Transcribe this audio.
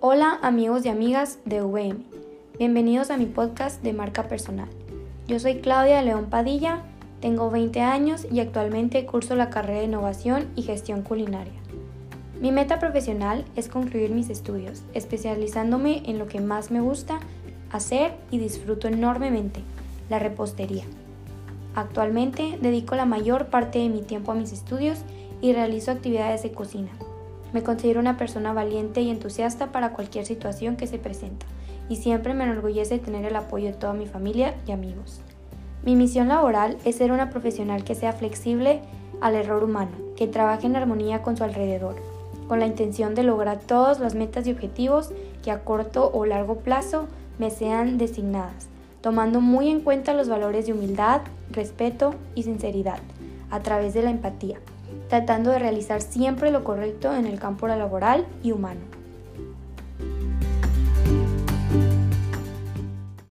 Hola amigos y amigas de VM, bienvenidos a mi podcast de marca personal. Yo soy Claudia León Padilla, tengo 20 años y actualmente curso la carrera de innovación y gestión culinaria. Mi meta profesional es concluir mis estudios, especializándome en lo que más me gusta hacer y disfruto enormemente, la repostería. Actualmente dedico la mayor parte de mi tiempo a mis estudios y realizo actividades de cocina. Me considero una persona valiente y entusiasta para cualquier situación que se presenta y siempre me enorgullece tener el apoyo de toda mi familia y amigos. Mi misión laboral es ser una profesional que sea flexible al error humano, que trabaje en armonía con su alrededor, con la intención de lograr todas las metas y objetivos que a corto o largo plazo me sean designadas, tomando muy en cuenta los valores de humildad, respeto y sinceridad, a través de la empatía tratando de realizar siempre lo correcto en el campo laboral y humano.